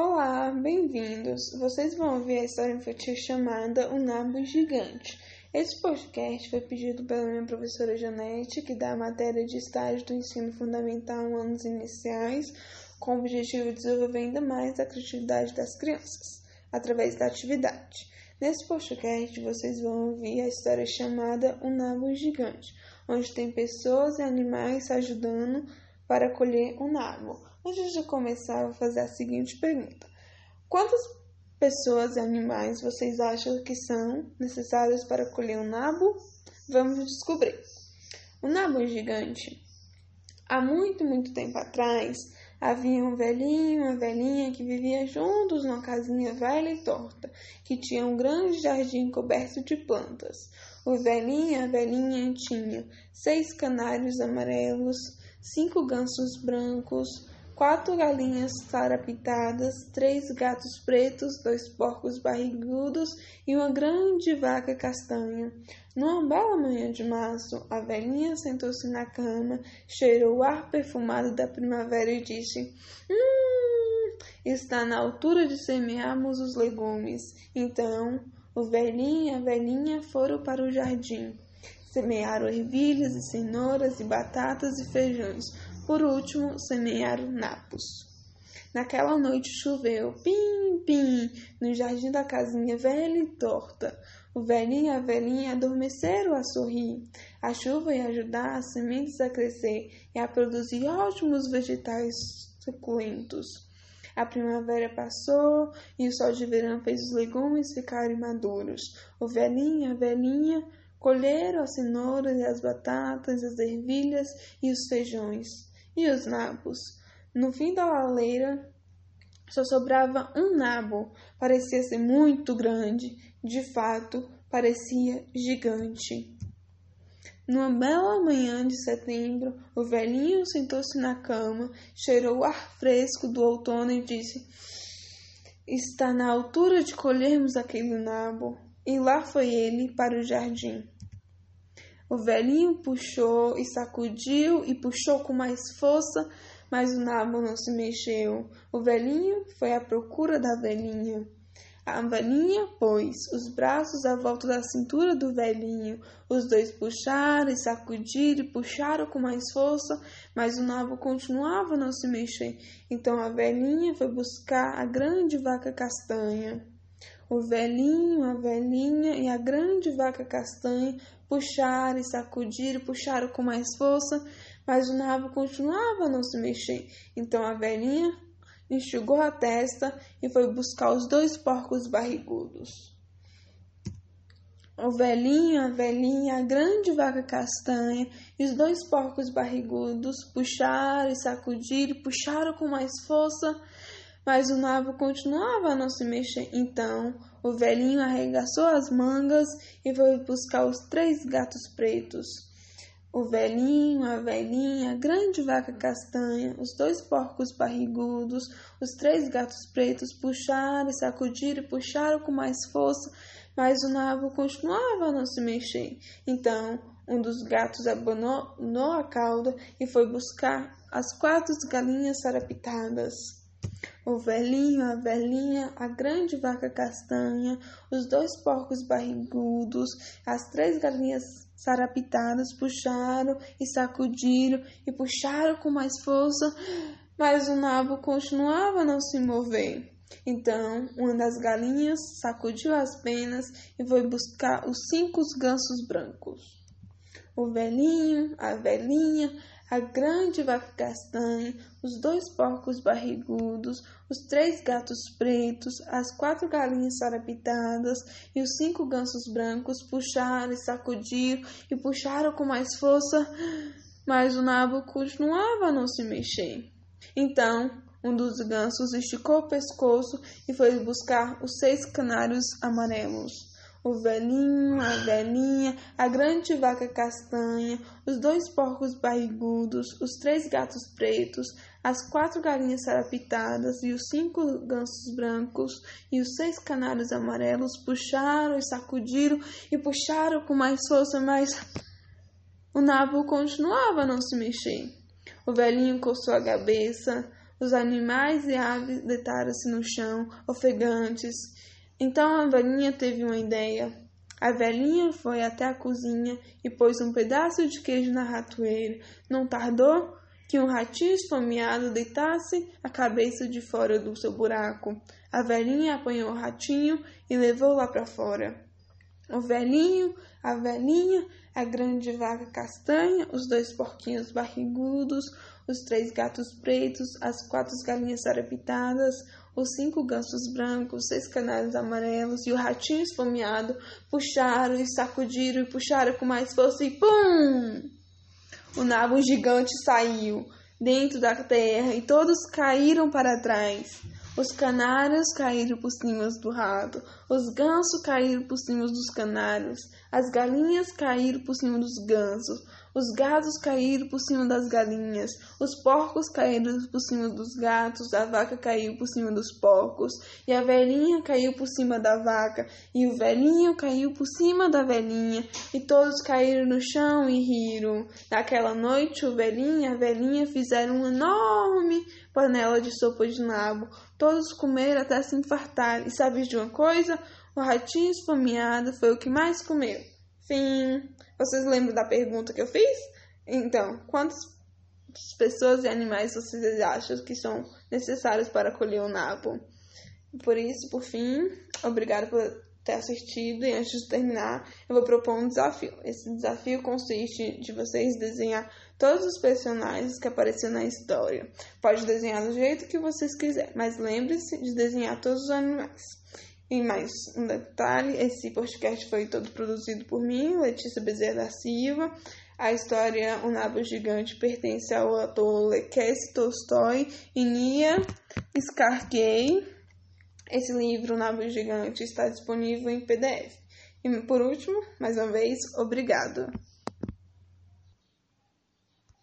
Olá, bem-vindos! Vocês vão ouvir a história infantil chamada O Nabo Gigante. Esse podcast foi pedido pela minha professora Janete, que dá a matéria de estágio do ensino fundamental anos iniciais, com o objetivo de desenvolver ainda mais a criatividade das crianças, através da atividade. Nesse podcast, vocês vão ouvir a história chamada O Nabo Gigante, onde tem pessoas e animais ajudando para colher um nabo. Antes de começar, vou fazer a seguinte pergunta: Quantas pessoas e animais vocês acham que são necessárias para colher um nabo? Vamos descobrir. O nabo gigante. Há muito, muito tempo atrás, havia um velhinho uma velhinha que viviam juntos numa casinha velha e torta, que tinha um grande jardim coberto de plantas. O velhinho e a velhinha tinham seis canários amarelos, cinco gansos brancos, quatro galinhas sarapitadas, três gatos pretos, dois porcos barrigudos e uma grande vaca castanha. Numa bela manhã de março, a velhinha sentou-se na cama, cheirou o ar perfumado da primavera e disse: Hum, está na altura de semearmos os legumes. Então, o velhinho e a velhinha foram para o jardim. Semearam ervilhas e cenouras e batatas e feijões. Por último, semearam napos. Naquela noite choveu, pim, pim, no jardim da casinha velha e torta. O velhinho e a velhinha adormeceram a sorrir. A chuva ia ajudar as sementes a crescer e a produzir ótimos vegetais suculentos. A primavera passou e o sol de verão fez os legumes ficarem maduros. O velhinho e a velhinha colheram as cenouras e as batatas, as ervilhas e os feijões e os nabos. No fim da laleira só sobrava um nabo. Parecia ser muito grande. De fato, parecia gigante. Numa bela manhã de setembro, o velhinho sentou-se na cama, cheirou o ar fresco do outono e disse: Está na altura de colhermos aquele nabo. E lá foi ele para o jardim. O velhinho puxou e sacudiu e puxou com mais força, mas o nabo não se mexeu. O velhinho foi à procura da velhinha. A velhinha pôs os braços à volta da cintura do velhinho. Os dois puxaram e sacudiram e puxaram com mais força, mas o nabo continuava a não se mexer. Então a velhinha foi buscar a grande vaca castanha. O velhinho, a velhinha e a grande vaca castanha puxaram e sacudiram, puxaram com mais força, mas o nabo continuava a não se mexer. Então a velhinha enxugou a testa e foi buscar os dois porcos barrigudos. O velhinho, a velhinha, a grande vaca castanha e os dois porcos barrigudos puxaram e sacudiram, puxaram com mais força, mas o nabo continuava a não se mexer. Então o velhinho arregaçou as mangas e foi buscar os três gatos pretos. O velhinho, a velhinha, a grande vaca castanha, os dois porcos barrigudos, os três gatos pretos puxaram, sacudiram e puxaram com mais força, mas o nabo continuava a não se mexer. Então, um dos gatos abandonou a cauda e foi buscar as quatro galinhas sarapitadas o velhinho, a velhinha, a grande vaca castanha, os dois porcos barrigudos, as três galinhas sarapitadas puxaram e sacudiram e puxaram com mais força, mas o nabo continuava a não se mover. Então, uma das galinhas sacudiu as penas e foi buscar os cinco gansos brancos. O velhinho, a velhinha, a grande vaca castanha, os dois porcos barrigudos, os três gatos pretos, as quatro galinhas sarapitadas e os cinco gansos brancos puxaram e sacudiram e puxaram com mais força, mas o nabo continuava a não se mexer. Então, um dos gansos esticou o pescoço e foi buscar os seis canários amarelos o velhinho, a velhinha, a grande vaca castanha, os dois porcos barrigudos, os três gatos pretos, as quatro galinhas sarapitadas e os cinco gansos brancos e os seis canários amarelos puxaram e sacudiram e puxaram com mais força, mas o nabo continuava a não se mexer. O velhinho coçou a cabeça, Os animais e aves deitaram-se no chão, ofegantes. Então a velhinha teve uma ideia. A velhinha foi até a cozinha e pôs um pedaço de queijo na ratoeira. Não tardou que um ratinho esfomeado deitasse a cabeça de fora do seu buraco. A velhinha apanhou o ratinho e levou lá para fora. O velhinho, a velhinha, a grande vaca castanha, os dois porquinhos barrigudos, os três gatos pretos, as quatro galinhas sarapitadas, os cinco gansos brancos, seis canários amarelos e o ratinho esfomeado puxaram e sacudiram e puxaram com mais força e pum! O nabo gigante saiu dentro da terra e todos caíram para trás. Os canários caíram por cima do rato, os gansos caíram por cima dos canários, as galinhas caíram por cima dos gansos, os gatos caíram por cima das galinhas, os porcos caíram por cima dos gatos, a vaca caiu por cima dos porcos, e a velhinha caiu por cima da vaca, e o velhinho caiu por cima da velhinha, e todos caíram no chão e riram. Naquela noite, o velhinho e a velhinha fizeram uma enorme panela de sopa de nabo. Todos comeram até se infartar. E sabes de uma coisa? O ratinho esfomeado foi o que mais comeu. Fim. Vocês lembram da pergunta que eu fiz? Então, quantas pessoas e animais vocês acham que são necessários para colher o nabo? Por isso, por fim, obrigado por ter assistido e antes de terminar, eu vou propor um desafio. Esse desafio consiste de vocês desenhar todos os personagens que apareceram na história. Pode desenhar do jeito que vocês quiserem, mas lembre-se de desenhar todos os animais. E mais um detalhe, esse podcast foi todo produzido por mim, Letícia Bezerra da Silva. A história O Nabo Gigante pertence ao autor Lekev Tolstói e Nia Skarkey. Esse livro, O Nabo Gigante, está disponível em PDF. E por último, mais uma vez, obrigado.